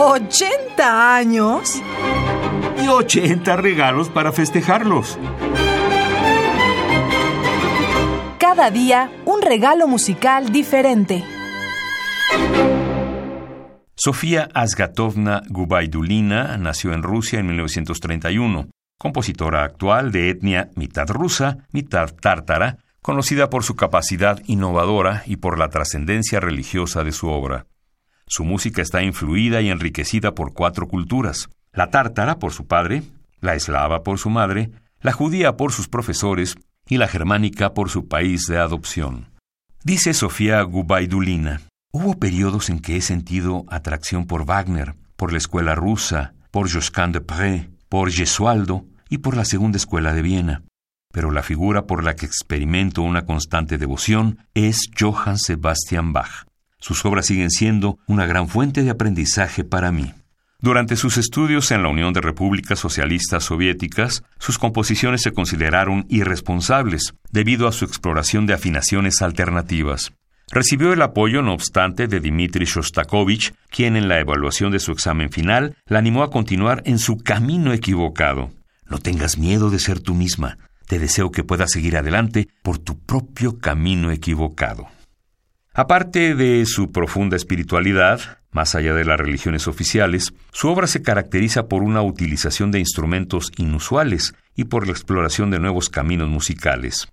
¿80 años? Y 80 regalos para festejarlos. Cada día un regalo musical diferente. Sofía Asgatovna Gubaidulina nació en Rusia en 1931, compositora actual de etnia mitad rusa, mitad tártara, conocida por su capacidad innovadora y por la trascendencia religiosa de su obra. Su música está influida y enriquecida por cuatro culturas, la tártara por su padre, la eslava por su madre, la judía por sus profesores y la germánica por su país de adopción. Dice Sofía Gubaidulina, Hubo periodos en que he sentido atracción por Wagner, por la escuela rusa, por Josquin de Pré, por Gesualdo y por la segunda escuela de Viena. Pero la figura por la que experimento una constante devoción es Johann Sebastian Bach. Sus obras siguen siendo una gran fuente de aprendizaje para mí. Durante sus estudios en la Unión de Repúblicas Socialistas Soviéticas, sus composiciones se consideraron irresponsables debido a su exploración de afinaciones alternativas. Recibió el apoyo, no obstante, de Dmitri Shostakovich, quien en la evaluación de su examen final la animó a continuar en su camino equivocado. No tengas miedo de ser tú misma. Te deseo que puedas seguir adelante por tu propio camino equivocado. Aparte de su profunda espiritualidad, más allá de las religiones oficiales, su obra se caracteriza por una utilización de instrumentos inusuales y por la exploración de nuevos caminos musicales.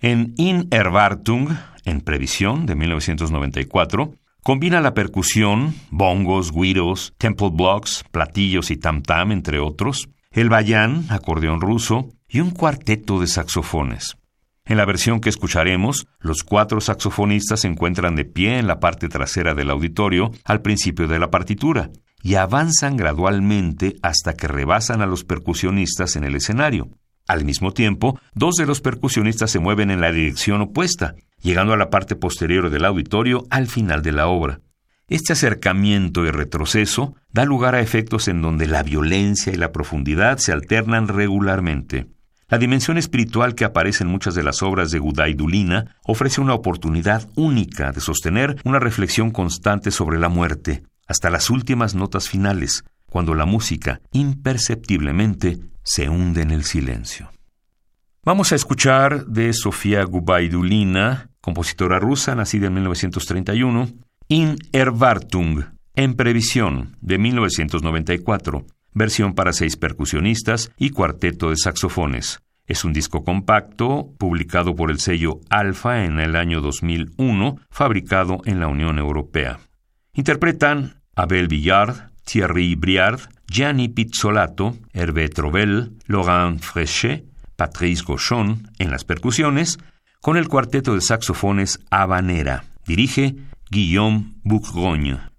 En In Erwartung, en Previsión, de 1994, combina la percusión, bongos, guiros, temple blocks, platillos y tam-tam, entre otros, el bayán, acordeón ruso, y un cuarteto de saxofones. En la versión que escucharemos, los cuatro saxofonistas se encuentran de pie en la parte trasera del auditorio al principio de la partitura y avanzan gradualmente hasta que rebasan a los percusionistas en el escenario. Al mismo tiempo, dos de los percusionistas se mueven en la dirección opuesta, llegando a la parte posterior del auditorio al final de la obra. Este acercamiento y retroceso da lugar a efectos en donde la violencia y la profundidad se alternan regularmente. La dimensión espiritual que aparece en muchas de las obras de Gudaidulina ofrece una oportunidad única de sostener una reflexión constante sobre la muerte, hasta las últimas notas finales, cuando la música imperceptiblemente se hunde en el silencio. Vamos a escuchar de Sofía Gubaidulina, compositora rusa nacida en 1931, In Erwartung, en previsión, de 1994, versión para seis percusionistas y cuarteto de saxofones. Es un disco compacto, publicado por el sello Alfa en el año 2001, fabricado en la Unión Europea. Interpretan Abel Villard, Thierry Briard, Gianni Pizzolato, Hervé Trovel, Laurent Frechet, Patrice Gauchon en las percusiones, con el cuarteto de saxofones Habanera. Dirige Guillaume Bourgogne.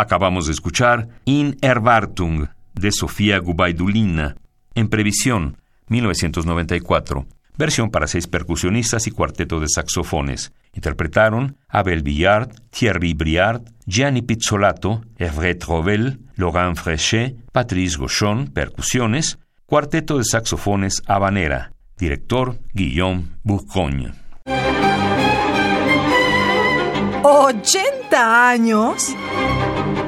Acabamos de escuchar In Erwartung de Sofía Gubaidulina, en previsión, 1994, versión para seis percusionistas y cuarteto de saxofones. Interpretaron Abel Villard, Thierry Briard, Gianni Pizzolato, Everett Rovel, Laurent Frechet, Patrice Gauchon, percusiones, cuarteto de saxofones Habanera, director Guillaume Bourgogne. ¿80 años?